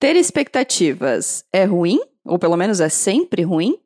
Ter expectativas é ruim? Ou pelo menos é sempre ruim?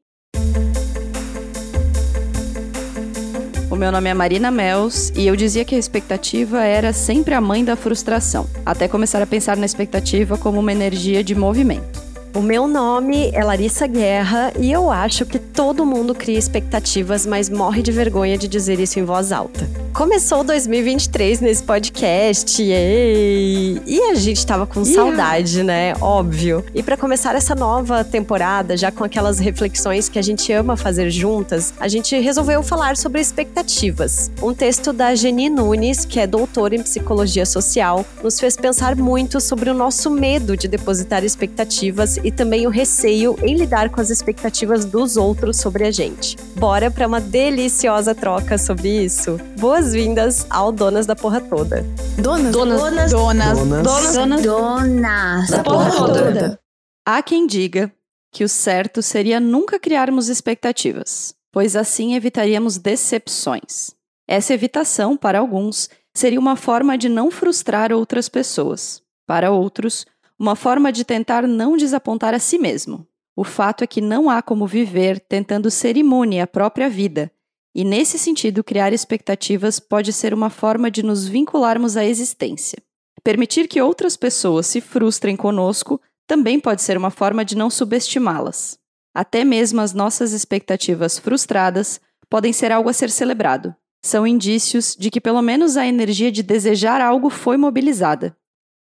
O meu nome é Marina Mels e eu dizia que a expectativa era sempre a mãe da frustração, até começar a pensar na expectativa como uma energia de movimento. O meu nome é Larissa Guerra e eu acho que todo mundo cria expectativas, mas morre de vergonha de dizer isso em voz alta. Começou 2023 nesse podcast, ei! e a gente tava com yeah. saudade, né? Óbvio. E para começar essa nova temporada, já com aquelas reflexões que a gente ama fazer juntas, a gente resolveu falar sobre expectativas. Um texto da Geni Nunes, que é doutora em psicologia social, nos fez pensar muito sobre o nosso medo de depositar expectativas e também o receio em lidar com as expectativas dos outros sobre a gente. Bora para uma deliciosa troca sobre isso? Boas boas-vindas ao Donas da Porra Toda. Donas, donas, donas, donas, donas, donas, donas da Porra Toda. Há quem diga que o certo seria nunca criarmos expectativas, pois assim evitaríamos decepções. Essa evitação, para alguns, seria uma forma de não frustrar outras pessoas. Para outros, uma forma de tentar não desapontar a si mesmo. O fato é que não há como viver tentando ser imune à própria vida e nesse sentido, criar expectativas pode ser uma forma de nos vincularmos à existência. Permitir que outras pessoas se frustrem conosco também pode ser uma forma de não subestimá-las. Até mesmo as nossas expectativas frustradas podem ser algo a ser celebrado. São indícios de que pelo menos a energia de desejar algo foi mobilizada.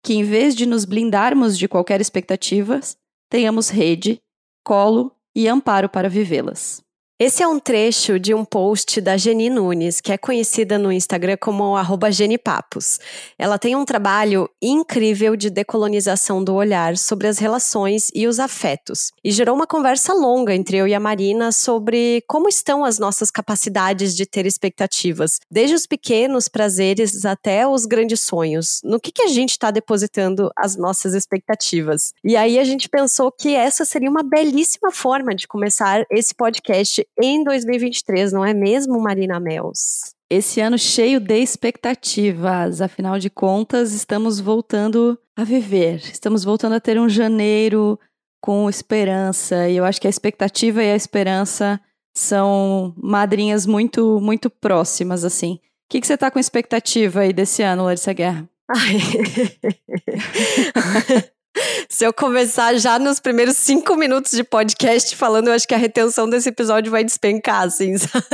Que em vez de nos blindarmos de qualquer expectativa, tenhamos rede, colo e amparo para vivê-las. Esse é um trecho de um post da Geni Nunes, que é conhecida no Instagram como @genipapos. Ela tem um trabalho incrível de decolonização do olhar sobre as relações e os afetos, e gerou uma conversa longa entre eu e a Marina sobre como estão as nossas capacidades de ter expectativas, desde os pequenos prazeres até os grandes sonhos. No que, que a gente está depositando as nossas expectativas? E aí a gente pensou que essa seria uma belíssima forma de começar esse podcast em 2023, não é mesmo, Marina Mels? Esse ano cheio de expectativas, afinal de contas, estamos voltando a viver, estamos voltando a ter um janeiro com esperança, e eu acho que a expectativa e a esperança são madrinhas muito, muito próximas, assim. O que, que você está com expectativa aí desse ano, Larissa Guerra? Ai. Se eu começar já nos primeiros cinco minutos de podcast falando, eu acho que a retenção desse episódio vai despencar, assim, sabe?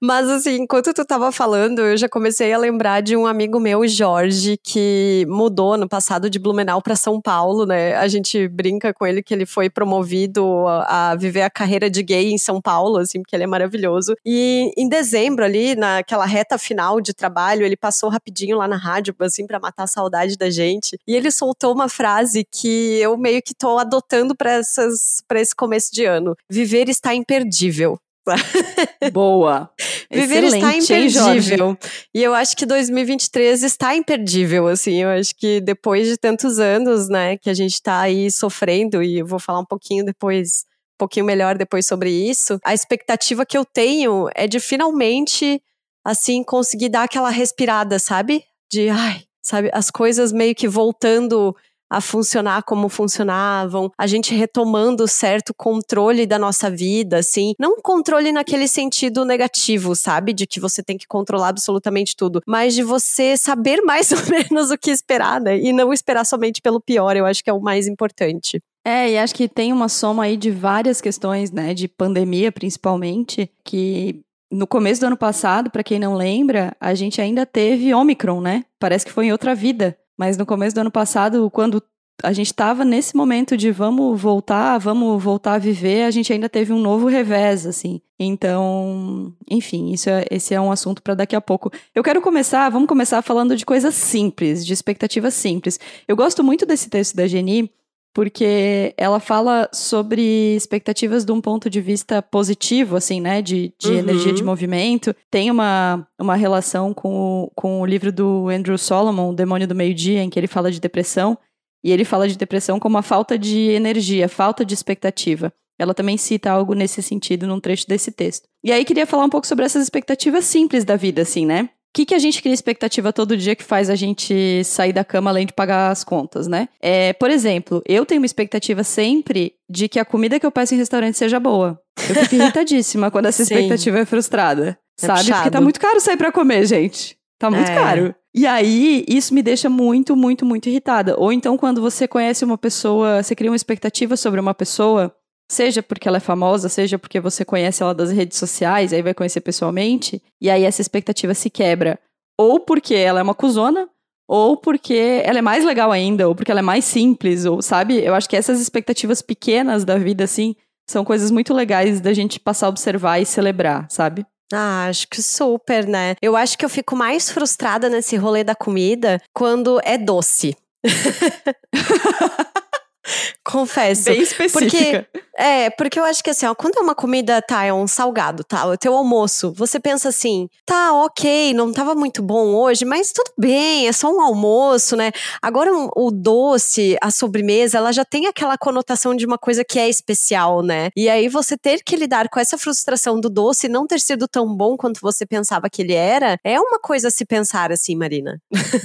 Mas, assim, enquanto tu tava falando, eu já comecei a lembrar de um amigo meu, Jorge, que mudou no passado de Blumenau para São Paulo, né? A gente brinca com ele que ele foi promovido a, viver a carreira de gay em São Paulo, assim, porque ele é maravilhoso. E em dezembro, ali, naquela reta final de trabalho, ele passou rapidinho lá na rádio, assim, para matar a saudade da gente. E ele soltou uma frase que eu meio que tô adotando para esse começo de ano. Viver está imperdível. Boa. Viver está imperdível. Hein, e eu acho que 2023 está imperdível, assim. Eu acho que depois de tantos anos, né, que a gente está aí sofrendo, e eu vou falar um pouquinho depois, um pouquinho melhor depois sobre isso, a expectativa que eu tenho é de finalmente, assim, conseguir dar aquela respirada, sabe? De, ai, sabe? As coisas meio que voltando a funcionar como funcionavam, a gente retomando certo controle da nossa vida, assim, não controle naquele sentido negativo, sabe, de que você tem que controlar absolutamente tudo, mas de você saber mais ou menos o que esperar, né, e não esperar somente pelo pior, eu acho que é o mais importante. É, e acho que tem uma soma aí de várias questões, né, de pandemia principalmente, que no começo do ano passado, para quem não lembra, a gente ainda teve Omicron, né? Parece que foi em outra vida. Mas no começo do ano passado, quando a gente estava nesse momento de vamos voltar, vamos voltar a viver, a gente ainda teve um novo revés, assim. Então, enfim, isso é, esse é um assunto para daqui a pouco. Eu quero começar, vamos começar falando de coisas simples, de expectativas simples. Eu gosto muito desse texto da Geni, porque ela fala sobre expectativas de um ponto de vista positivo, assim, né, de, de uhum. energia de movimento. Tem uma, uma relação com o, com o livro do Andrew Solomon, O Demônio do Meio-Dia, em que ele fala de depressão, e ele fala de depressão como a falta de energia, falta de expectativa. Ela também cita algo nesse sentido num trecho desse texto. E aí queria falar um pouco sobre essas expectativas simples da vida, assim, né? Que, que a gente cria expectativa todo dia que faz a gente sair da cama além de pagar as contas, né? É, por exemplo, eu tenho uma expectativa sempre de que a comida que eu peço em restaurante seja boa. Eu fico irritadíssima quando essa expectativa é frustrada. É sabe? Puxado. Porque tá muito caro sair pra comer, gente. Tá muito é. caro. E aí, isso me deixa muito, muito, muito irritada. Ou então, quando você conhece uma pessoa, você cria uma expectativa sobre uma pessoa, seja porque ela é famosa, seja porque você conhece ela das redes sociais, aí vai conhecer pessoalmente, e aí essa expectativa se quebra. Ou porque ela é uma cuzona, ou porque ela é mais legal ainda, ou porque ela é mais simples, ou sabe? Eu acho que essas expectativas pequenas da vida, assim, são coisas muito legais da gente passar a observar e celebrar, sabe? Ah, acho que super, né? Eu acho que eu fico mais frustrada nesse rolê da comida quando é doce. Confesso. Bem específica. Porque, é, porque eu acho que assim, ó, quando é uma comida, tá, é um salgado, tá, o teu almoço, você pensa assim, tá, ok, não tava muito bom hoje, mas tudo bem, é só um almoço, né? Agora um, o doce, a sobremesa, ela já tem aquela conotação de uma coisa que é especial, né? E aí você ter que lidar com essa frustração do doce não ter sido tão bom quanto você pensava que ele era, é uma coisa a se pensar assim, Marina.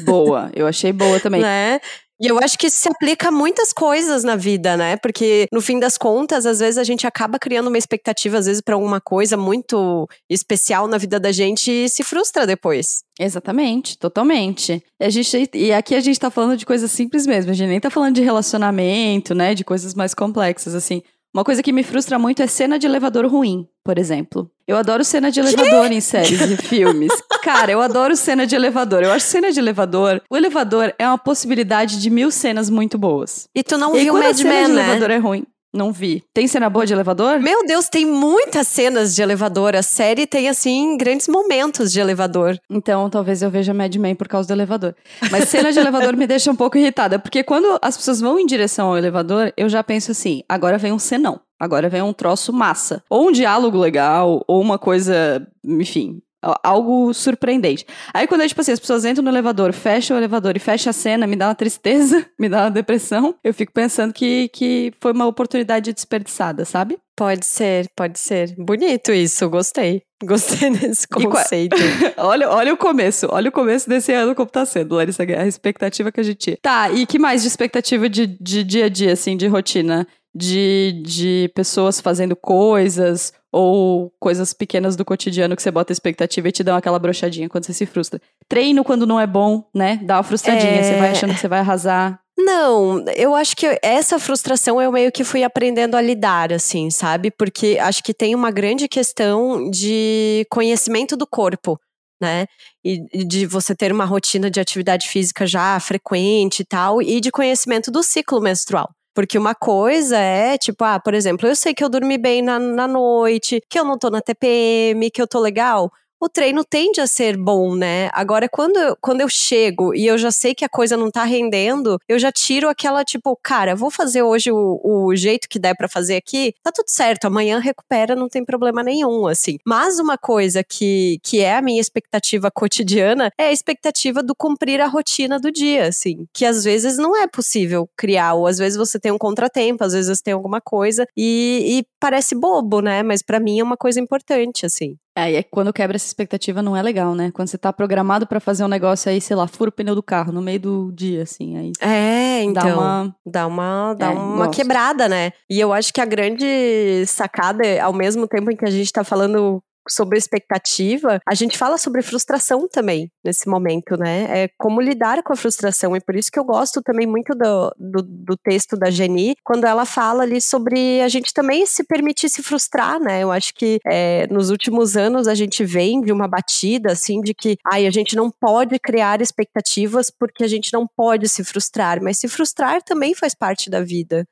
Boa, eu achei boa também. né? E eu acho que isso se aplica a muitas coisas na vida, né? Porque no fim das contas, às vezes a gente acaba criando uma expectativa, às vezes, para alguma coisa muito especial na vida da gente e se frustra depois. Exatamente, totalmente. A gente, e aqui a gente tá falando de coisas simples mesmo, a gente nem tá falando de relacionamento, né? De coisas mais complexas, assim. Uma coisa que me frustra muito é cena de elevador ruim, por exemplo. Eu adoro cena de elevador em séries e filmes. Cara, eu adoro cena de elevador. Eu acho cena de elevador. O elevador é uma possibilidade de mil cenas muito boas. E tu não e viu Mad Men, né? elevador é ruim. Não vi. Tem cena boa de elevador? Meu Deus, tem muitas cenas de elevador. A série tem, assim, grandes momentos de elevador. Então, talvez eu veja Mad Men por causa do elevador. Mas cena de elevador me deixa um pouco irritada, porque quando as pessoas vão em direção ao elevador, eu já penso assim: agora vem um senão. Agora vem um troço massa. Ou um diálogo legal, ou uma coisa, enfim, algo surpreendente. Aí quando é tipo assim, as pessoas entram no elevador, fecham o elevador e fecha a cena, me dá uma tristeza, me dá uma depressão. Eu fico pensando que, que foi uma oportunidade desperdiçada, sabe? Pode ser, pode ser. Bonito isso, gostei. Gostei desse conceito. olha, olha o começo, olha o começo desse ano como tá sendo, Larissa Guerra, a expectativa que a gente tinha. Tá, e que mais de expectativa de, de dia a dia, assim, de rotina? De, de pessoas fazendo coisas ou coisas pequenas do cotidiano que você bota expectativa e te dão aquela brochadinha quando você se frustra. Treino quando não é bom, né? Dá uma frustradinha, é... você vai achando que você vai arrasar. Não, eu acho que essa frustração eu meio que fui aprendendo a lidar, assim, sabe? Porque acho que tem uma grande questão de conhecimento do corpo, né? E de você ter uma rotina de atividade física já frequente e tal, e de conhecimento do ciclo menstrual. Porque uma coisa é, tipo, ah, por exemplo, eu sei que eu dormi bem na, na noite, que eu não tô na TPM, que eu tô legal o treino tende a ser bom, né? Agora, quando eu, quando eu chego e eu já sei que a coisa não tá rendendo, eu já tiro aquela, tipo, cara, vou fazer hoje o, o jeito que der para fazer aqui, tá tudo certo, amanhã recupera, não tem problema nenhum, assim. Mas uma coisa que, que é a minha expectativa cotidiana é a expectativa do cumprir a rotina do dia, assim, que às vezes não é possível criar, ou às vezes você tem um contratempo, às vezes tem alguma coisa, e, e parece bobo, né? Mas para mim é uma coisa importante, assim. É, e é quando quebra essa expectativa não é legal, né? Quando você tá programado para fazer um negócio aí, sei lá, fura o pneu do carro no meio do dia, assim, aí. É, então. Dá uma, dá uma, dá é, uma quebrada, né? E eu acho que a grande sacada, ao mesmo tempo em que a gente tá falando sobre expectativa, a gente fala sobre frustração também nesse momento, né? É como lidar com a frustração. E por isso que eu gosto também muito do, do, do, texto da Jenny, quando ela fala ali sobre a gente também se permitir se frustrar, né? Eu acho que é, nos últimos anos a gente vem de uma batida, assim, de que ai, a gente não pode criar expectativas porque a gente não pode se frustrar, mas se frustrar também faz parte da vida.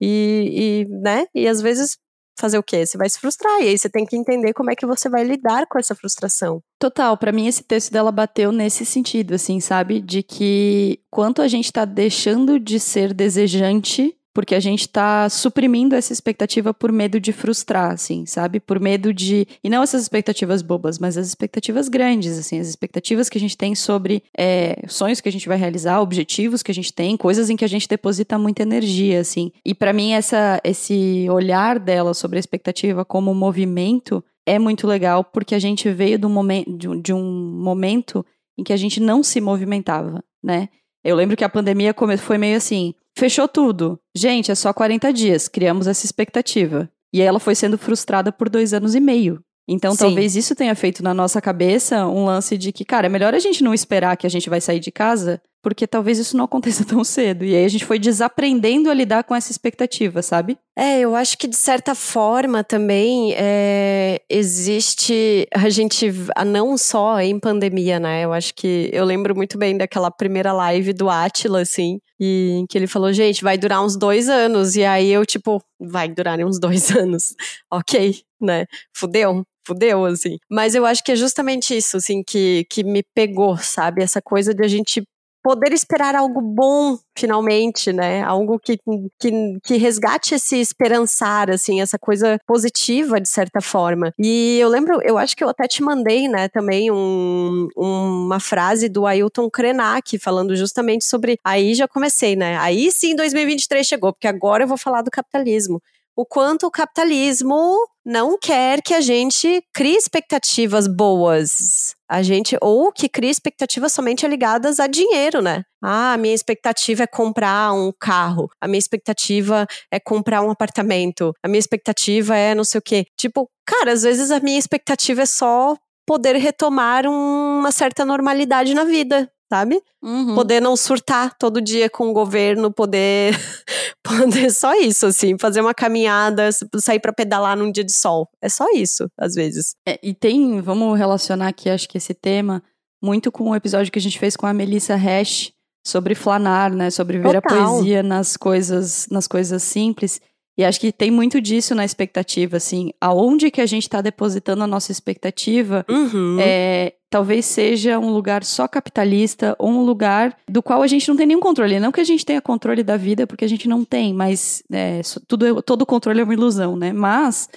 E, e, né? E às vezes fazer o quê? Você vai se frustrar. E aí você tem que entender como é que você vai lidar com essa frustração. Total, para mim esse texto dela bateu nesse sentido, assim, sabe? De que quanto a gente tá deixando de ser desejante porque a gente tá suprimindo essa expectativa por medo de frustrar, assim, sabe? Por medo de. E não essas expectativas bobas, mas as expectativas grandes, assim, as expectativas que a gente tem sobre é, sonhos que a gente vai realizar, objetivos que a gente tem, coisas em que a gente deposita muita energia, assim. E para mim, essa, esse olhar dela sobre a expectativa como movimento é muito legal porque a gente veio do um, de um momento em que a gente não se movimentava, né? Eu lembro que a pandemia foi meio assim: fechou tudo. Gente, é só 40 dias. Criamos essa expectativa. E ela foi sendo frustrada por dois anos e meio. Então, Sim. talvez isso tenha feito na nossa cabeça um lance de que, cara, é melhor a gente não esperar que a gente vai sair de casa, porque talvez isso não aconteça tão cedo. E aí a gente foi desaprendendo a lidar com essa expectativa, sabe? É, eu acho que de certa forma também é, existe a gente, não só em pandemia, né? Eu acho que eu lembro muito bem daquela primeira live do Atila, assim, e que ele falou, gente, vai durar uns dois anos. E aí eu, tipo, vai durar uns dois anos. ok, né? Fudeu, fudeu, assim. Mas eu acho que é justamente isso, assim, que, que me pegou, sabe? Essa coisa de a gente poder esperar algo bom finalmente, né? Algo que, que, que resgate esse esperançar, assim, essa coisa positiva de certa forma. E eu lembro, eu acho que eu até te mandei, né, também um, uma frase do Ailton Krenak falando justamente sobre. Aí já comecei, né? Aí sim 2023 chegou, porque agora eu vou falar do capitalismo o quanto o capitalismo não quer que a gente crie expectativas boas. A gente, ou que crie expectativas somente ligadas a dinheiro, né? Ah, a minha expectativa é comprar um carro. A minha expectativa é comprar um apartamento. A minha expectativa é não sei o quê. Tipo, cara, às vezes a minha expectativa é só poder retomar uma certa normalidade na vida, sabe? Uhum. Poder não surtar todo dia com o governo, poder, poder só isso, assim, fazer uma caminhada, sair para pedalar num dia de sol. É só isso, às vezes. É, e tem, vamos relacionar aqui, acho que esse tema, muito com o episódio que a gente fez com a Melissa Hash sobre flanar, né? Sobre ver Total. a poesia nas coisas, nas coisas simples. E acho que tem muito disso na expectativa, assim, aonde que a gente está depositando a nossa expectativa, uhum. é, talvez seja um lugar só capitalista ou um lugar do qual a gente não tem nenhum controle. Não que a gente tenha controle da vida, porque a gente não tem, mas é, tudo, todo controle é uma ilusão, né? Mas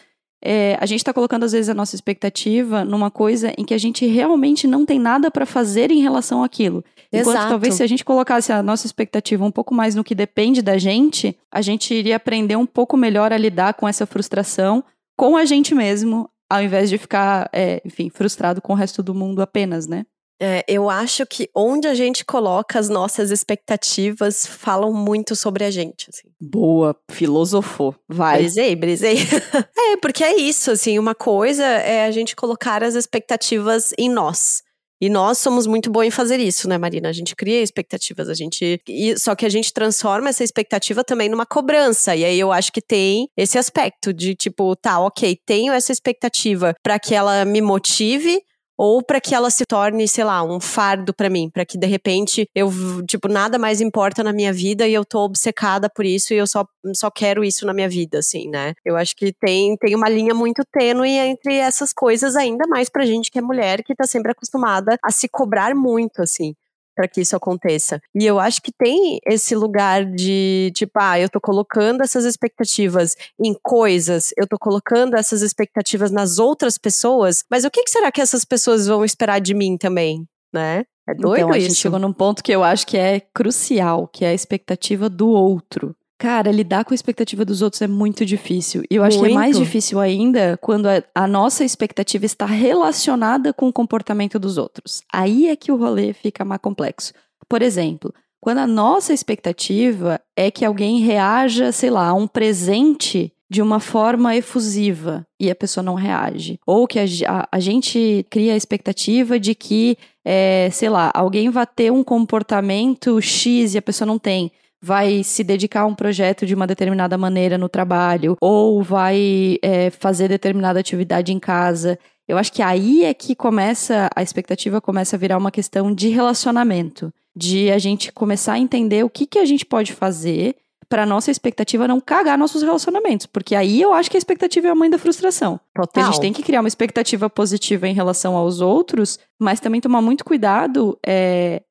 é, a gente está colocando às vezes a nossa expectativa numa coisa em que a gente realmente não tem nada para fazer em relação àquilo. Enquanto Exato. talvez se a gente colocasse a nossa expectativa um pouco mais no que depende da gente, a gente iria aprender um pouco melhor a lidar com essa frustração com a gente mesmo, ao invés de ficar, é, enfim, frustrado com o resto do mundo apenas, né? É, eu acho que onde a gente coloca as nossas expectativas falam muito sobre a gente. Assim. Boa, filosofou. Vai. Brisei, brisei. é, porque é isso, assim, uma coisa é a gente colocar as expectativas em nós. E nós somos muito bons em fazer isso, né, Marina? A gente cria expectativas, a gente. E, só que a gente transforma essa expectativa também numa cobrança. E aí eu acho que tem esse aspecto de tipo, tá, ok, tenho essa expectativa para que ela me motive, ou para que ela se torne, sei lá, um fardo para mim, para que de repente eu, tipo, nada mais importa na minha vida e eu tô obcecada por isso e eu só, só quero isso na minha vida, assim, né? Eu acho que tem, tem uma linha muito tênue entre essas coisas, ainda mais pra gente que é mulher, que tá sempre acostumada a se cobrar muito, assim para que isso aconteça. E eu acho que tem esse lugar de, tipo, ah, eu tô colocando essas expectativas em coisas, eu tô colocando essas expectativas nas outras pessoas, mas o que, que será que essas pessoas vão esperar de mim também, né? É doido então, a isso. gente chegou num ponto que eu acho que é crucial, que é a expectativa do outro. Cara, lidar com a expectativa dos outros é muito difícil. E eu acho muito. que é mais difícil ainda quando a, a, nossa expectativa está relacionada com o comportamento dos outros. Aí é que o rolê fica mais complexo. Por exemplo, quando a nossa expectativa é que alguém reaja, sei lá, a um presente de uma forma efusiva e a pessoa não reage. Ou que a, a, a gente cria a expectativa de que, é, sei lá, alguém vai ter um comportamento X e a pessoa não tem vai se dedicar a um projeto de uma determinada maneira no trabalho, ou vai é, fazer determinada atividade em casa. Eu acho que aí é que começa, a expectativa começa a virar uma questão de relacionamento, de a gente começar a entender o que, que a gente pode fazer para nossa expectativa não cagar nossos relacionamentos. Porque aí eu acho que a expectativa é a mãe da frustração. Total. A gente tem que criar uma expectativa positiva em relação aos outros, mas também tomar muito cuidado. É,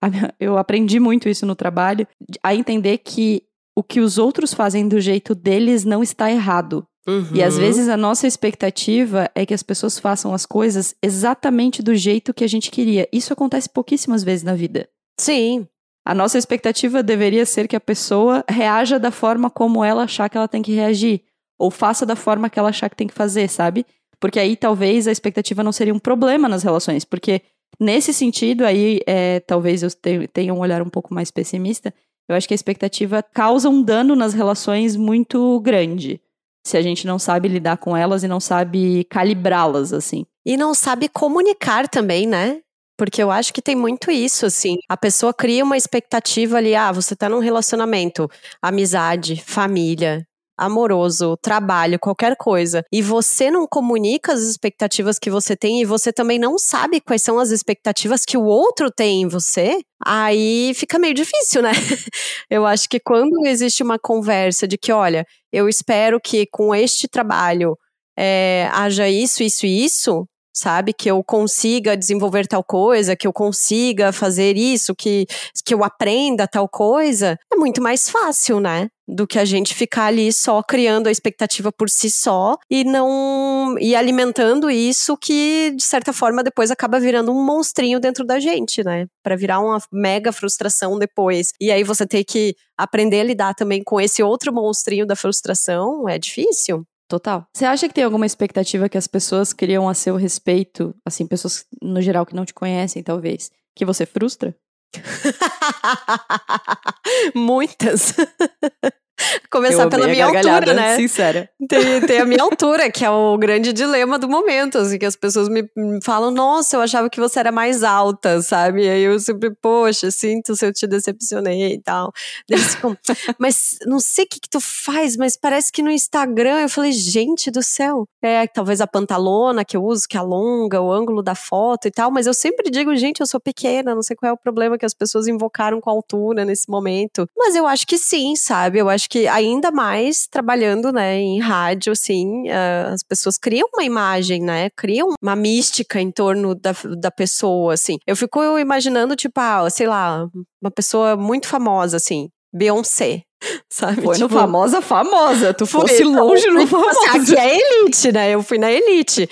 eu aprendi muito isso no trabalho, a entender que o que os outros fazem do jeito deles não está errado. Uhum. E às vezes a nossa expectativa é que as pessoas façam as coisas exatamente do jeito que a gente queria. Isso acontece pouquíssimas vezes na vida. Sim. A nossa expectativa deveria ser que a pessoa reaja da forma como ela achar que ela tem que reagir, ou faça da forma que ela achar que tem que fazer, sabe? Porque aí talvez a expectativa não seria um problema nas relações. Porque nesse sentido, aí é, talvez eu tenha um olhar um pouco mais pessimista. Eu acho que a expectativa causa um dano nas relações muito grande. Se a gente não sabe lidar com elas e não sabe calibrá-las, assim. E não sabe comunicar também, né? Porque eu acho que tem muito isso, assim. A pessoa cria uma expectativa ali, ah, você tá num relacionamento, amizade, família, amoroso, trabalho, qualquer coisa, e você não comunica as expectativas que você tem e você também não sabe quais são as expectativas que o outro tem em você, aí fica meio difícil, né? eu acho que quando existe uma conversa de que, olha, eu espero que com este trabalho é, haja isso, isso e isso, sabe? Que eu consiga desenvolver tal coisa, que eu consiga fazer isso, que, que eu aprenda tal coisa, é muito mais fácil, né? Do que a gente ficar ali só criando a expectativa por si só e não. e alimentando isso que, de certa forma, depois acaba virando um monstrinho dentro da gente, né? Para virar uma mega frustração depois. E aí você ter que aprender a lidar também com esse outro monstrinho da frustração é difícil. Total. Você acha que tem alguma expectativa que as pessoas criam a seu respeito, assim, pessoas no geral que não te conhecem, talvez, que você frustra? Muitas. Começar pela minha altura, né? Sincera. Tem, tem, a minha altura, que é o grande dilema do momento, assim, que as pessoas me falam, nossa, eu achava que você era mais alta, sabe? E aí eu sempre, poxa, sinto se eu te decepcionei e tal. Eles ficam, mas não sei o que, que tu faz, mas parece que no Instagram eu falei, gente do céu. É, talvez a pantalona que eu uso, que alonga o ângulo da foto e tal, mas eu sempre digo, gente, eu sou pequena, não sei qual é o problema que as pessoas invocaram com a altura nesse momento. Mas eu acho que sim, sabe? Eu acho que ainda mais trabalhando, né, em rádio, assim, uh, as pessoas criam uma imagem, né, criam uma mística em torno da, da pessoa, assim. Eu fico imaginando, tipo, ah, sei lá, uma pessoa muito famosa, assim, Beyoncé, sabe? Foi tipo, no famosa, famosa. Tu fosse longe no assim, famosa. Aqui é elite, né? Eu fui na elite.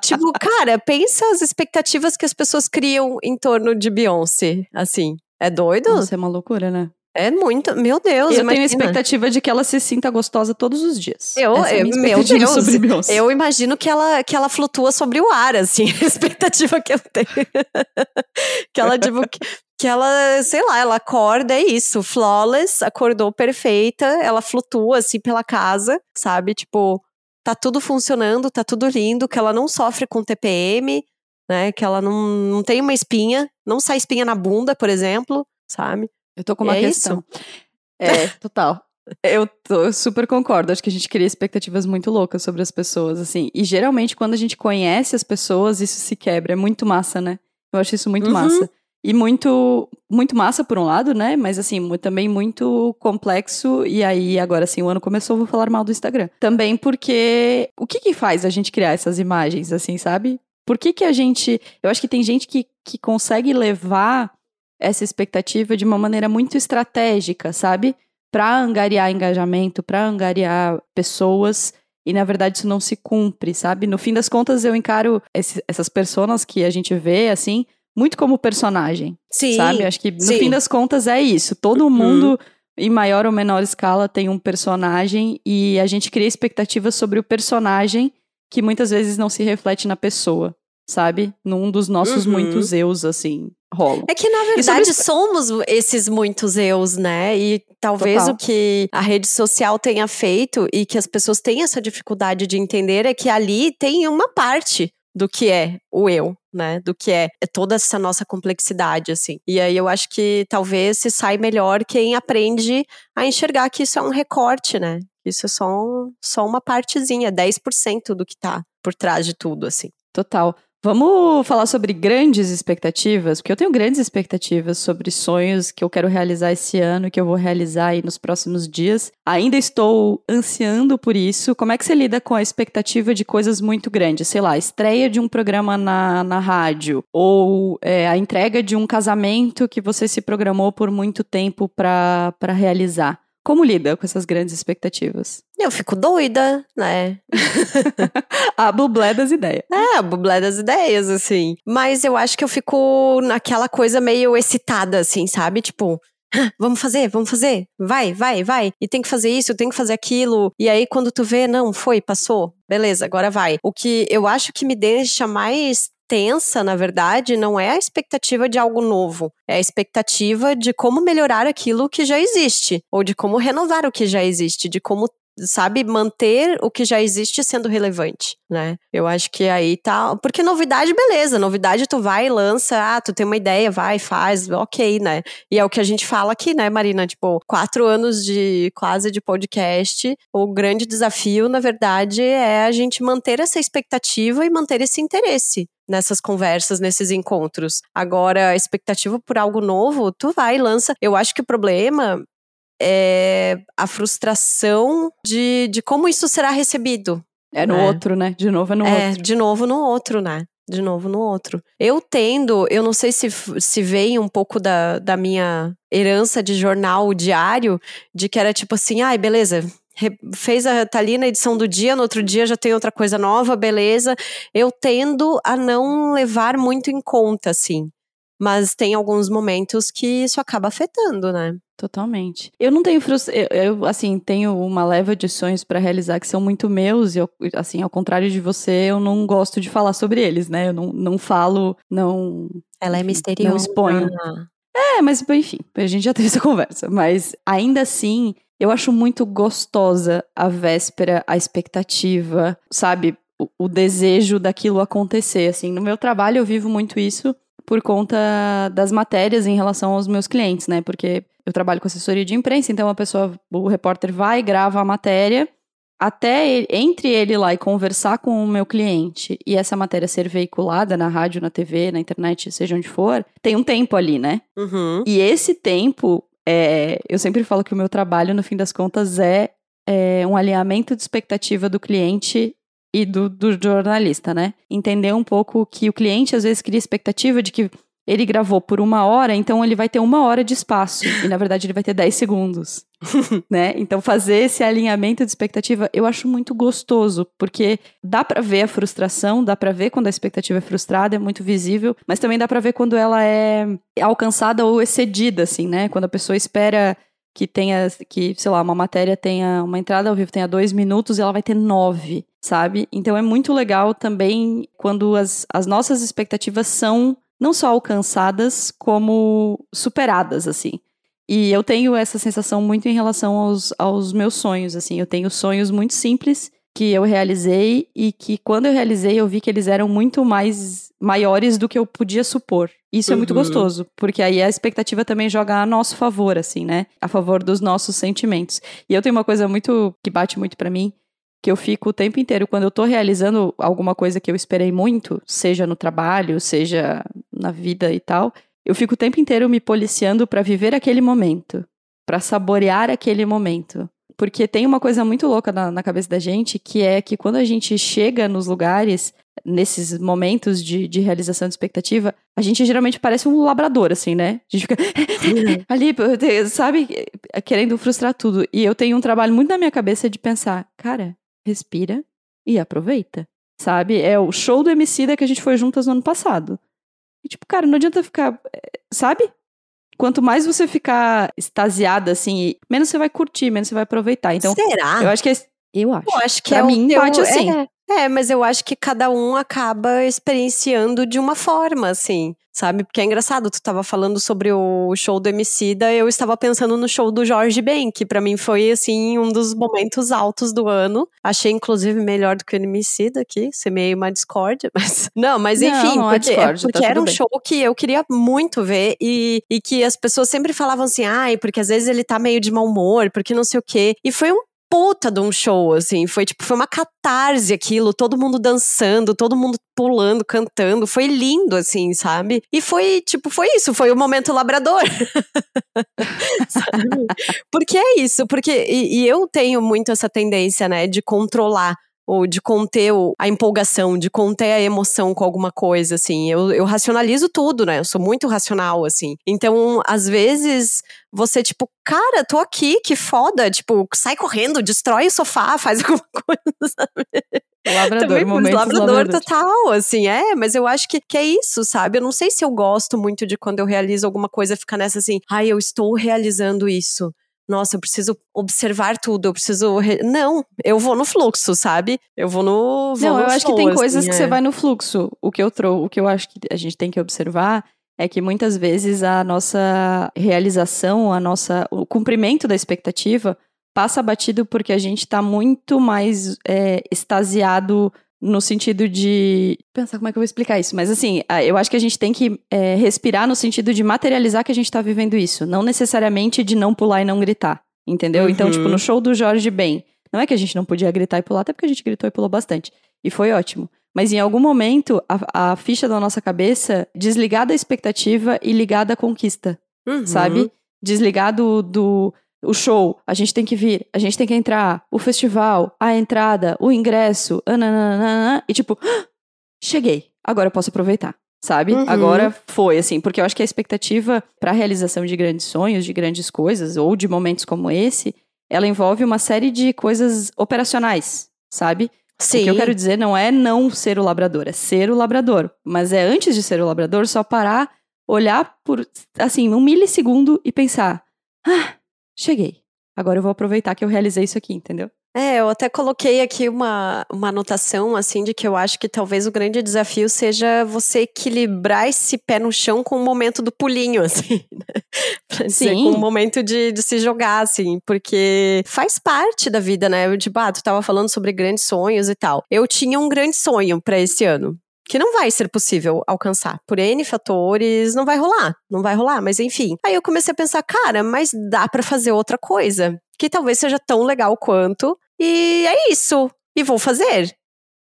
tipo, cara, pensa as expectativas que as pessoas criam em torno de Beyoncé, assim. É doido? Isso é uma loucura, né? É muito, meu Deus. Eu imagina. tenho a expectativa de que ela se sinta gostosa todos os dias. Eu, é eu meu Deus, eu imagino que ela, que ela flutua sobre o ar, assim, a expectativa que eu tenho. que ela, tipo, que, que ela, sei lá, ela acorda, é isso, flawless, acordou perfeita, ela flutua, assim, pela casa, sabe? Tipo, tá tudo funcionando, tá tudo lindo, que ela não sofre com TPM, né? Que ela não, não tem uma espinha, não sai espinha na bunda, por exemplo, sabe? Eu tô com uma é questão. Isso? É, total. Eu, tô, eu super concordo. Acho que a gente cria expectativas muito loucas sobre as pessoas, assim. E geralmente, quando a gente conhece as pessoas, isso se quebra. É muito massa, né? Eu acho isso muito uhum. massa. E muito, muito massa por um lado, né? Mas assim, também muito complexo. E aí, agora sim, o ano começou, vou falar mal do Instagram. Também porque o que que faz a gente criar essas imagens, assim, sabe? Por que que a gente. Eu acho que tem gente que, que consegue levar essa expectativa de uma maneira muito estratégica, sabe? Para angariar engajamento, para angariar pessoas. E na verdade isso não se cumpre, sabe? No fim das contas, eu encaro esse, essas pessoas que a gente vê, assim, muito como personagem. Sim. Sabe? Acho que no sim. fim das contas é isso. Todo uhum. mundo, em maior ou menor escala, tem um personagem e a gente cria expectativas sobre o personagem que muitas vezes não se reflete na pessoa, sabe? Num dos nossos uhum. muitos eus, assim, rolam. É que, na verdade, sobre... somos esses muitos eus, né? E talvez Total. o que a rede social tenha feito e que as pessoas têm essa dificuldade de entender é que ali tem uma parte do que é o eu, né? Do que é, é toda essa nossa complexidade, assim. E aí eu acho que talvez se sai melhor quem aprende a enxergar que isso é um recorte, né? Isso é só, um, só uma partezinha, 10% do que tá por trás de tudo, assim. Total. Vamos falar sobre grandes expectativas, porque eu tenho grandes expectativas sobre sonhos que eu quero realizar esse ano, que eu vou realizar aí nos próximos dias. Ainda estou ansiando por isso. Como é que você lida com a expectativa de coisas muito grandes? Sei lá, estreia de um programa na, na rádio, ou é, a entrega de um casamento que você se programou por muito tempo para realizar. Como lida com essas grandes expectativas? Eu fico doida, né? a bublé das ideias. É, a bublé das ideias, assim. Mas eu acho que eu fico naquela coisa meio excitada, assim, sabe? Tipo, vamos fazer, vamos fazer, vai, vai, vai. E tem que fazer isso, tem que fazer aquilo. E aí, quando tu vê, não, foi, passou, beleza, agora vai. O que eu acho que me deixa mais tensa, na verdade, não é a expectativa de algo novo, é a expectativa de como melhorar aquilo que já existe, ou de como renovar o que já existe, de como sabe, manter o que já existe sendo relevante, né? Eu acho que aí tá. Porque novidade, beleza. Novidade, tu vai e lança, ah, tu tem uma ideia, vai, faz, ok, né? E é o que a gente fala aqui, né, Marina? Tipo, quatro anos de quase de podcast. O grande desafio, na verdade, é a gente manter essa expectativa e manter esse interesse nessas conversas, nesses encontros. Agora, a expectativa por algo novo, tu vai e lança. Eu acho que o problema é a frustração de, de como isso será recebido. É no né? outro, né? De novo é no é, outro. De novo no outro, né? De novo no outro. Eu tendo, eu não sei se, se vem um pouco da, da minha herança de jornal diário, de que era tipo assim, ai, beleza, fez a tá ali na edição do dia, no outro dia já tem outra coisa nova, beleza. Eu tendo a não levar muito em conta, assim. Mas tem alguns momentos que isso acaba afetando, né? Totalmente. Eu não tenho frustra... eu, eu, assim, tenho uma leva de sonhos para realizar que são muito meus e, eu, assim, ao contrário de você, eu não gosto de falar sobre eles, né? Eu não, não falo, não... Ela é misteriosa. Não exponho. É, mas enfim, a gente já teve essa conversa. Mas ainda assim, eu acho muito gostosa a véspera, a expectativa, sabe? O, o desejo daquilo acontecer, assim. No meu trabalho eu vivo muito isso por conta das matérias em relação aos meus clientes, né? Porque eu trabalho com assessoria de imprensa, então a pessoa, o repórter vai, grava a matéria, até ele, entre ele lá e conversar com o meu cliente e essa matéria ser veiculada na rádio, na TV, na internet, seja onde for, tem um tempo ali, né? Uhum. E esse tempo, é, eu sempre falo que o meu trabalho, no fim das contas, é, é um alinhamento de expectativa do cliente e do, do jornalista, né? Entender um pouco que o cliente às vezes cria expectativa de que ele gravou por uma hora, então ele vai ter uma hora de espaço. E na verdade ele vai ter 10 segundos. né? Então fazer esse alinhamento de expectativa eu acho muito gostoso, porque dá para ver a frustração, dá para ver quando a expectativa é frustrada, é muito visível, mas também dá para ver quando ela é alcançada ou excedida, assim, né? Quando a pessoa espera que tenha, que, sei lá, uma matéria tenha, uma entrada ao vivo tenha dois minutos e ela vai ter nove, sabe? Então é muito legal também quando as, as nossas expectativas são não só alcançadas, como superadas, assim. E eu tenho essa sensação muito em relação aos, aos meus sonhos, assim. Eu tenho sonhos muito simples que eu realizei e que quando eu realizei eu vi que eles eram muito mais maiores do que eu podia supor. Isso uhum. é muito uhum. gostoso, porque aí a expectativa também joga a nosso favor, assim, né? A favor dos nossos sentimentos. E eu tenho uma coisa muito que bate muito para mim, que eu fico o tempo inteiro quando eu tô realizando alguma coisa que eu esperei muito, seja no trabalho, seja na vida e tal, eu fico o tempo inteiro me policiando para viver aquele momento, para saborear aquele momento. Porque tem uma coisa muito louca na, na, cabeça da gente, que é que quando a gente chega nos lugares, nesses momentos de, de realização de expectativa, a gente geralmente parece um labrador, assim, né? A gente fica ali, sabe, querendo frustrar tudo. E eu tenho um trabalho muito na minha cabeça de pensar, cara, respira e aproveita. Sabe? É o show do MC da que a gente foi juntas no ano passado. E, tipo, cara, não adianta ficar. Eh, sabe? Quanto mais você ficar extasiada, assim, menos você vai curtir, menos você vai aproveitar. Então, Será? Eu acho que é. Eu acho. Eu acho que pra é mim, teu, bate assim. É, é, mas eu acho que cada um acaba experienciando de uma forma, assim sabe? Porque é engraçado, tu tava falando sobre o show do Emicida, eu estava pensando no show do Jorge Ben, que para mim foi, assim, um dos momentos altos do ano. Achei, inclusive, melhor do que o Emicida aqui, semeei uma discórdia, mas... Não, mas enfim, não, não porque, é é porque tá era um bem. show que eu queria muito ver e, e que as pessoas sempre falavam assim, ai, porque às vezes ele tá meio de mau humor, porque não sei o quê. E foi um puta de um show, assim. Foi tipo, foi uma catarse aquilo, todo mundo dançando, todo mundo pulando, cantando. Foi lindo, assim, sabe? E foi, tipo, foi isso, foi o momento labrador. porque é isso, porque. E, e eu tenho muito essa tendência, né, de controlar ou de conter a empolgação, de conter a emoção com alguma coisa, assim. Eu, eu racionalizo tudo, né? Eu sou muito racional, assim. Então, às vezes, você, tipo, cara, tô aqui, que foda. Tipo, sai correndo, destrói o sofá, faz alguma coisa, sabe? Labrador, Também, momento labrador, labrador total, assim, é, mas eu acho que, que é isso, sabe? Eu não sei se eu gosto muito de quando eu realizo alguma coisa, ficar nessa assim, ai, eu estou realizando isso. Nossa, eu preciso observar tudo, eu preciso. Re... Não, eu vou no fluxo, sabe? Eu vou no. Vou não, no eu acho que tem assim, coisas que é. você vai no fluxo. O que eu trou o que eu acho que a gente tem que observar é que muitas vezes a nossa realização, a nossa o cumprimento da expectativa passa batido porque a gente está muito mais é, extasiado no sentido de pensar como é que eu vou explicar isso, mas assim, a- eu acho que a gente tem que é, respirar no sentido de materializar que a gente está vivendo isso, não necessariamente de não pular e não gritar, entendeu? Então, Uhum. tipo, no show do Jorge Ben, não é que a gente não podia gritar e pular, até porque a gente gritou e pulou bastante. E foi ótimo. Mas em algum momento, a, a ficha da nossa cabeça desligar da expectativa e ligar da conquista, Uhum. sabe? Desligar do, do o show, a gente tem que vir, a gente tem que entrar, o festival, a entrada, o ingresso, ananana, e tipo, "Ah, cheguei, agora eu posso aproveitar. Sabe? Uhum. Agora foi, assim, porque eu acho que a expectativa para a realização de grandes sonhos, de grandes coisas, ou de momentos como esse, ela envolve uma série de coisas operacionais, sabe? Sim. O que eu quero dizer não é não ser o labrador, é ser o labrador. Mas é antes de ser o labrador, só parar, olhar por, assim, um milissegundo e pensar: ah, cheguei. Agora eu vou aproveitar que eu realizei isso aqui, entendeu? É, eu até coloquei aqui uma, uma anotação, assim, de que eu acho que talvez o grande desafio seja você equilibrar esse pé no chão com o momento do pulinho, assim, né? Pra dizer, Sim. com o momento de, de se jogar, assim, porque faz parte da vida, né? Eu, tipo, ah, tu tava falando sobre grandes sonhos e tal. Eu tinha um grande sonho pra esse ano. Que não vai ser possível alcançar. Por N fatores, não vai rolar. Não vai rolar, mas enfim. Aí eu comecei a pensar, cara, mas dá pra fazer outra coisa. Que talvez seja tão legal quanto. E é isso. E vou fazer.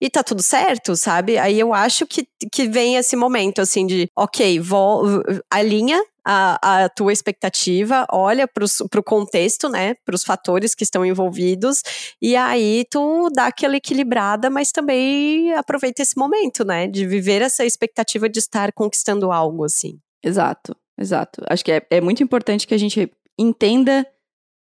E tá tudo certo, sabe? Aí eu acho que, que vem esse momento, assim, de, ok, vou, alinha a, a tua expectativa, olha pros, pro contexto, né? Pros fatores que estão envolvidos. E aí tu dá aquela equilibrada, mas também aproveita esse momento, né? De viver essa expectativa de estar conquistando algo, assim. Exato, exato. Acho que é, é muito importante que a gente entenda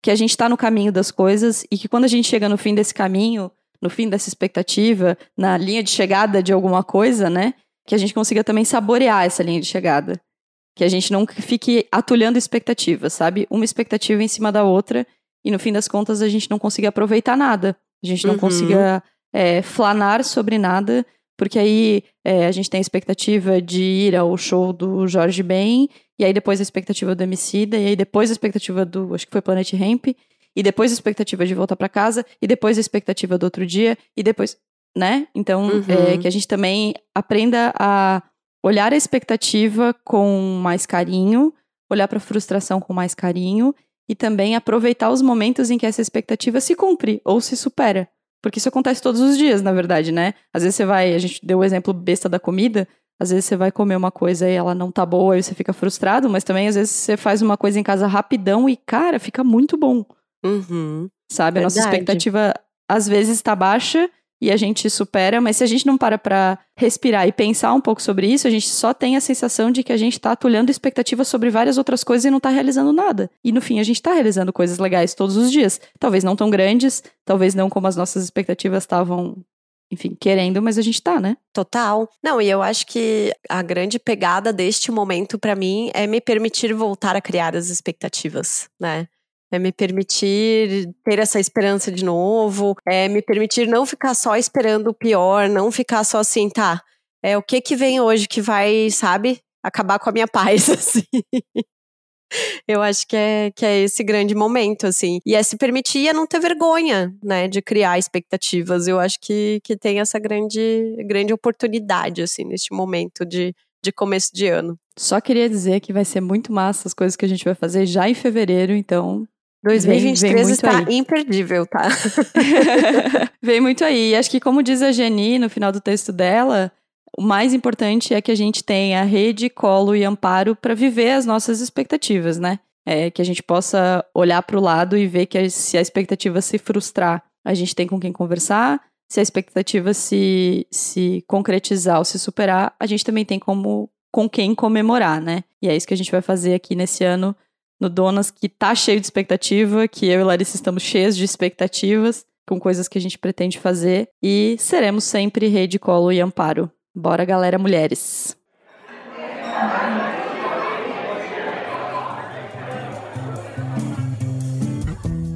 que a gente está no caminho das coisas e que quando a gente chega no fim desse caminho, no fim dessa expectativa, na linha de chegada de alguma coisa, né? Que a gente consiga também saborear essa linha de chegada. Que a gente não fique atulhando expectativas, sabe? Uma expectativa em cima da outra e no fim das contas a gente não consiga aproveitar nada. A gente não Uhum. consiga é, flanar sobre nada, porque aí é, a gente tem a expectativa de ir ao show do Jorge Ben, e aí depois a expectativa do Emicida, e aí depois a expectativa do, acho que foi Planet Ramp, e depois a expectativa de voltar pra casa, e depois a expectativa do outro dia, e depois, né? Então, Uhum. é, que a gente também aprenda a olhar a expectativa com mais carinho, olhar pra frustração com mais carinho, e também aproveitar os momentos em que essa expectativa se cumpre ou se supera. Porque isso acontece todos os dias, na verdade, né? Às vezes você vai, a gente deu o exemplo besta da comida, às vezes você vai comer uma coisa e ela não tá boa e você fica frustrado, mas também às vezes você faz uma coisa em casa rapidão e, cara, fica muito bom, Uhum. sabe? A nossa expectativa às vezes tá baixa e a gente supera, mas se a gente não para pra respirar e pensar um pouco sobre isso, a gente só tem a sensação de que a gente tá atulhando expectativas sobre várias outras coisas e não tá realizando nada. E no fim a gente tá realizando coisas legais todos os dias. Talvez não tão grandes, talvez não como as nossas expectativas estavam, enfim, querendo, mas a gente tá, né? Total. Não, e eu acho que a grande pegada deste momento pra mim é me permitir voltar a criar as expectativas, né? É me permitir ter essa esperança de novo, é me permitir não ficar só esperando o pior, não ficar só assim, tá, é o que que vem hoje que vai, sabe, acabar com a minha paz, assim. Eu acho que é, que é esse grande momento, assim. E é se permitir e é não ter vergonha, né, de criar expectativas. Eu acho que, que tem essa grande, grande oportunidade, assim, neste momento de, de começo de ano. Só queria dizer que vai ser muito massa as coisas que a gente vai fazer já em fevereiro, então 2023 vem muito está aí. imperdível, tá? Vem muito aí. E acho que, como diz a Geni no final do texto dela, o mais importante é que a gente tenha rede, colo e amparo para viver as nossas expectativas, né? É, que a gente possa olhar para o lado e ver que se a expectativa se frustrar, a gente tem com quem conversar. Se a expectativa se, se concretizar ou se superar, a gente também tem como com quem comemorar, né? E é isso que a gente vai fazer aqui nesse ano no Donas, que tá cheio de expectativa, que eu e Larissa estamos cheios de expectativas. com coisas que a gente pretende fazer e seremos sempre rede, colo e amparo. Bora, galera, mulheres!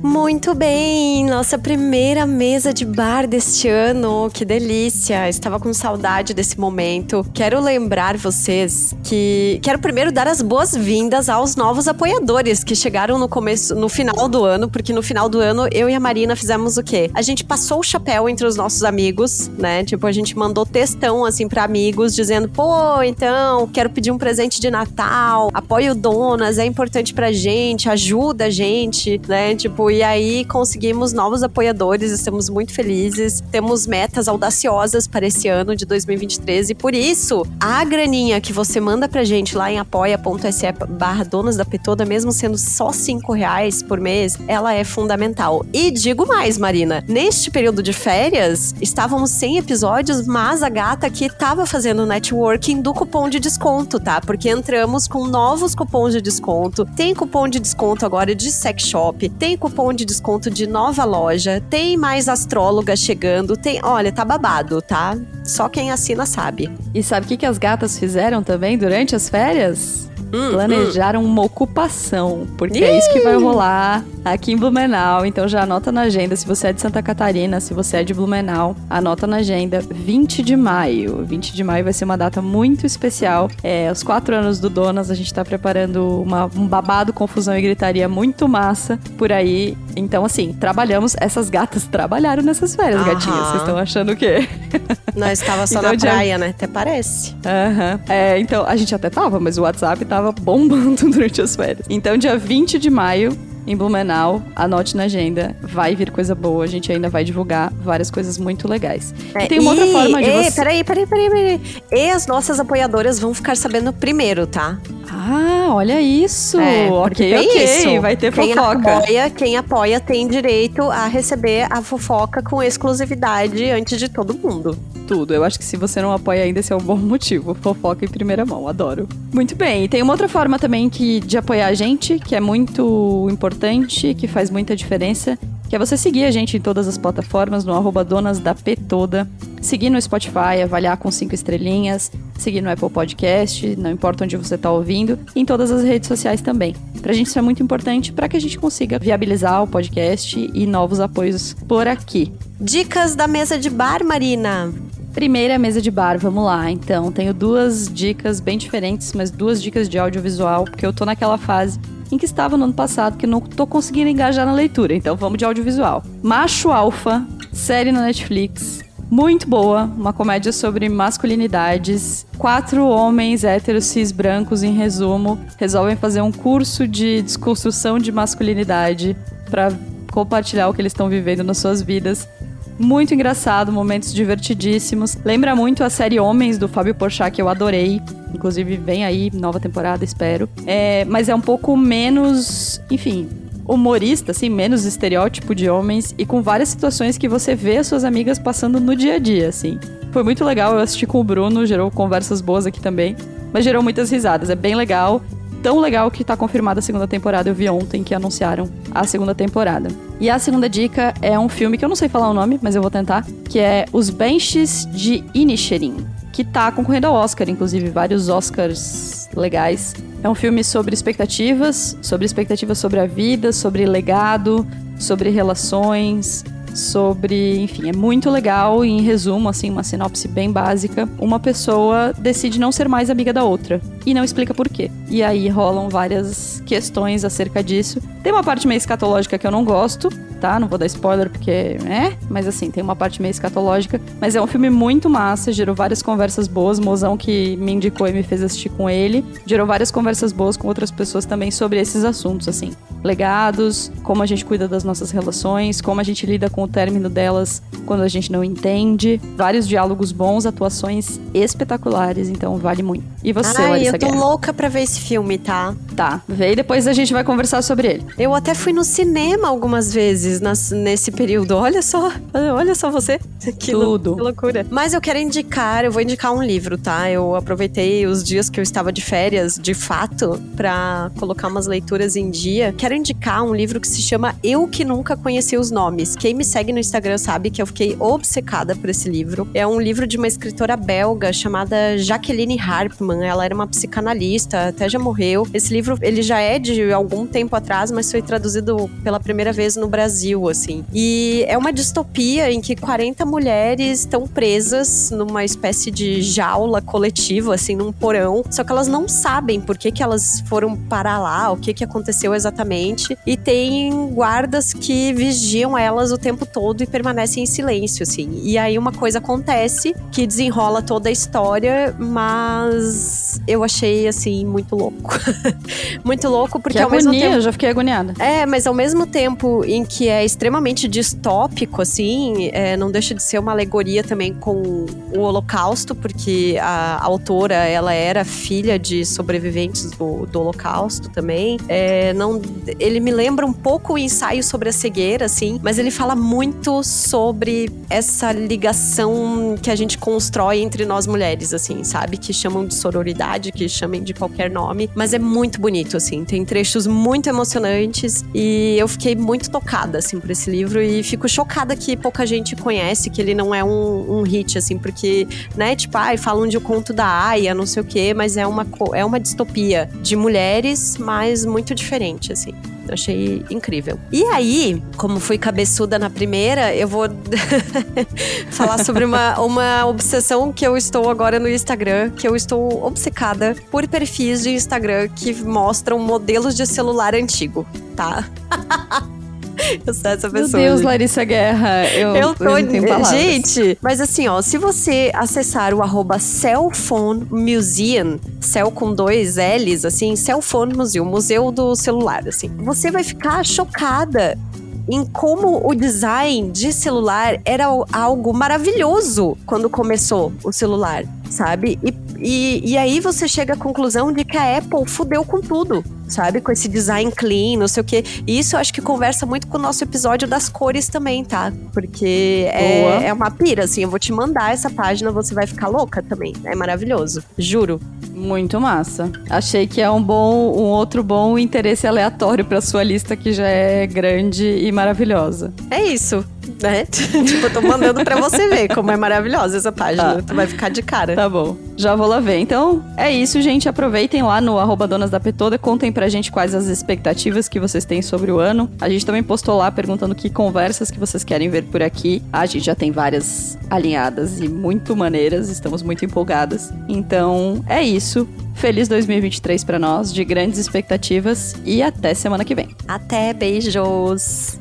Muito bem, nossa primeira mesa de bar deste ano, que delícia! Estava com saudade desse momento. Quero lembrar vocês que quero primeiro dar as boas-vindas aos novos apoiadores que chegaram no começo, no final do ano, porque no final do ano eu e a Marina fizemos o quê? A gente passou o chapéu entre os nossos amigos, né? Tipo, a gente mandou textão assim para amigos dizendo: "Pô, então, quero pedir um presente de Natal, apoio donas, é importante pra gente, ajuda a gente", né? Tipo, e aí conseguimos novos apoiadores, estamos muito felizes. Temos metas audaciosas para esse ano de 2023 e por isso, a graninha que você manda pra gente lá em apoia.se barra donas da petoda, mesmo sendo só cinco reais por mês, ela é fundamental. E digo mais, Marina, neste período de férias, estávamos sem episódios, mas a gata aqui estava fazendo networking do cupom de desconto, tá? Porque entramos com novos cupons de desconto. Tem cupom de desconto agora de sex shop, tem cupom cupom de desconto de nova loja, tem mais astróloga chegando, tem. Olha, tá babado, tá? Só quem assina sabe. E sabe o que, que as gatas fizeram também durante as férias? Hum, planejaram hum. uma ocupação, porque Ih! é isso que vai rolar aqui em Blumenau. Então já anota na agenda, se você é de Santa Catarina, se você é de Blumenau, anota na agenda 20 de maio. 20 de maio vai ser uma data muito especial. É, os quatro anos do Donas, a gente tá preparando uma, um babado, confusão e gritaria muito massa por aí. Então, assim, trabalhamos. Essas gatas trabalharam nessas férias, Aham. gatinhas. Vocês estão achando o quê? Nós estava só então, na praia, né? Até parece. Aham. É, então, a gente até tava, mas o WhatsApp tava tava bombando durante as férias. Então, dia 20 de maio, em Blumenau, anote na agenda, vai vir coisa boa, a gente ainda vai divulgar várias coisas muito legais. É, e tem uma e, outra forma de e, você... Peraí, peraí, peraí, peraí. E as nossas apoiadoras vão ficar sabendo primeiro, tá? Ah, olha isso. É, ok, ok. Isso. Vai ter quem fofoca. Apoia, quem apoia tem direito a receber a fofoca com exclusividade antes de todo mundo. Tudo. Eu acho que se você não apoia ainda, esse é um bom motivo. Fofoca em primeira mão, adoro. Muito bem. E tem uma outra forma também que, de apoiar a gente, que é muito importante, que faz muita diferença, que é você seguir a gente em todas as plataformas, no arroba donas da P toda, seguir no Spotify, avaliar com cinco estrelinhas, seguir no Apple Podcast, não importa onde você está ouvindo, e em todas as redes sociais também. Pra gente isso é muito importante para que a gente consiga viabilizar o podcast e novos apoios por aqui. Dicas da mesa de bar, Marina. Primeira mesa de bar, vamos lá. Então, tenho duas dicas bem diferentes, mas duas dicas de audiovisual, porque eu tô naquela fase em que estava no ano passado, que não tô conseguindo engajar na leitura. Então vamos de audiovisual. Macho Alfa, série na Netflix. Muito boa, uma comédia sobre masculinidades. Quatro homens héteros cis brancos, em resumo, resolvem fazer um curso de desconstrução de masculinidade para compartilhar o que eles estão vivendo nas suas vidas muito engraçado, momentos divertidíssimos. Lembra muito a série Homens do Fábio Porchat, que eu adorei. Inclusive, vem aí, nova temporada, espero. É, mas é um pouco menos, enfim, humorista, assim, menos estereótipo de homens e com várias situações que você vê as suas amigas passando no dia a dia, assim. Foi muito legal, eu assisti com o Bruno, gerou conversas boas aqui também, mas gerou muitas risadas, é bem legal tão legal que tá confirmada a segunda temporada. Eu vi ontem que anunciaram a segunda temporada. E a segunda dica é um filme que eu não sei falar o nome, mas eu vou tentar, que é Os Benches de Inisherin, que tá concorrendo ao Oscar, inclusive vários Oscars legais. É um filme sobre expectativas, sobre expectativas sobre a vida, sobre legado, sobre relações, sobre, enfim, é muito legal e em resumo, assim, uma sinopse bem básica, uma pessoa decide não ser mais amiga da outra e não explica por quê. E aí rolam várias questões acerca disso. Tem uma parte meio escatológica que eu não gosto, tá? Não vou dar spoiler porque é, mas assim, tem uma parte meio escatológica, mas é um filme muito massa, gerou várias conversas boas, mozão que me indicou e me fez assistir com ele, gerou várias conversas boas com outras pessoas também sobre esses assuntos, assim, legados, como a gente cuida das nossas relações, como a gente lida com o término delas quando a gente não entende. Vários diálogos bons, atuações espetaculares, então vale muito. E você, Ai, Larissa eu tô Guerra? louca pra ver esse filme, tá? Tá, vê e depois a gente vai conversar sobre ele. Eu até fui no cinema algumas vezes nas, nesse período. Olha só, olha só você. Que, Tudo. que loucura. Mas eu quero indicar, eu vou indicar um livro, tá? Eu aproveitei os dias que eu estava de férias, de fato, para colocar umas leituras em dia. Quero indicar um livro que se chama Eu Que Nunca Conheci os Nomes. Quem me segue no Instagram sabe que eu fiquei obcecada por esse livro. É um livro de uma escritora belga chamada Jacqueline Harpman. Ela era uma psicanalista, até já morreu. Esse livro, ele já é de algum tempo atrás, mas foi traduzido pela primeira vez no Brasil, assim. E é uma distopia em que 40 mulheres estão presas numa espécie de jaula coletiva, assim, num porão. Só que elas não sabem por que, que elas foram parar lá, o que, que aconteceu exatamente. E tem guardas que vigiam elas o tempo todo e permanecem em silêncio, assim. E aí uma coisa acontece que desenrola toda a história, mas eu achei, assim, muito louco. muito louco, porque que ao agonia, mesmo tempo. eu já fiquei agoniada. É, mas ao mesmo tempo em que é extremamente distópico, assim, é, não deixa de ser uma alegoria também com o Holocausto, porque a, autora, ela era filha de sobreviventes do, do Holocausto também. É, não, ele me lembra um pouco o ensaio sobre a cegueira, assim, mas ele fala muito sobre essa ligação que a gente constrói entre nós mulheres, assim, sabe? Que chamam de sororidade, que chamem de qualquer nome, mas é muito bonito, assim. Tem trechos muito emocionantes e eu fiquei muito tocada, assim, por esse livro e fico chocada que pouca gente conhece, que ele não é um, um hit, assim, porque, né, tipo, ai, falam de o conto da Aya, não sei o quê, mas é uma, é uma distopia de mulheres, mas muito diferente, assim. Eu achei incrível. E aí, como fui cabeçuda na primeira, eu vou falar sobre uma, uma obsessão que eu estou agora no Instagram, que eu estou obcecada por perfis de Instagram que mostram modelos de celular antigo, tá? Eu sou essa pessoa. Meu Deus. Larissa Guerra. Eu, Eu tô. palavras. Gente, mas assim, ó, se você acessar o arroba Cellphone Museum, cell com dois L's, assim, Cellphone Museum, museu do celular, assim, você vai ficar chocada em como o design de celular era algo maravilhoso quando começou o celular, sabe? E, e, e aí você chega à conclusão de que a Apple fudeu com tudo sabe? Com esse design clean, não sei o quê. E isso eu acho que conversa muito com o nosso episódio das cores também, tá? Porque é, é uma pira, assim. Eu vou te mandar essa página, você vai ficar louca também. É maravilhoso. Juro. Muito massa. Achei que é um bom, um outro bom interesse aleatório pra sua lista que já é grande e maravilhosa. É isso, né? tipo, eu tô mandando pra você ver como é maravilhosa essa página. Tá. Tu vai ficar de cara. Tá bom. Já vou lá ver. Então, é isso, gente. Aproveitem lá no arroba Donas da Petoda. Contem pra gente quais as expectativas que vocês têm sobre o ano. A gente também postou lá perguntando que conversas que vocês querem ver por aqui. A gente já tem várias alinhadas e muito maneiras. Estamos muito empolgadas. Então, é isso. Feliz 2023 pra nós, de grandes expectativas. E até semana que vem. Até, beijos!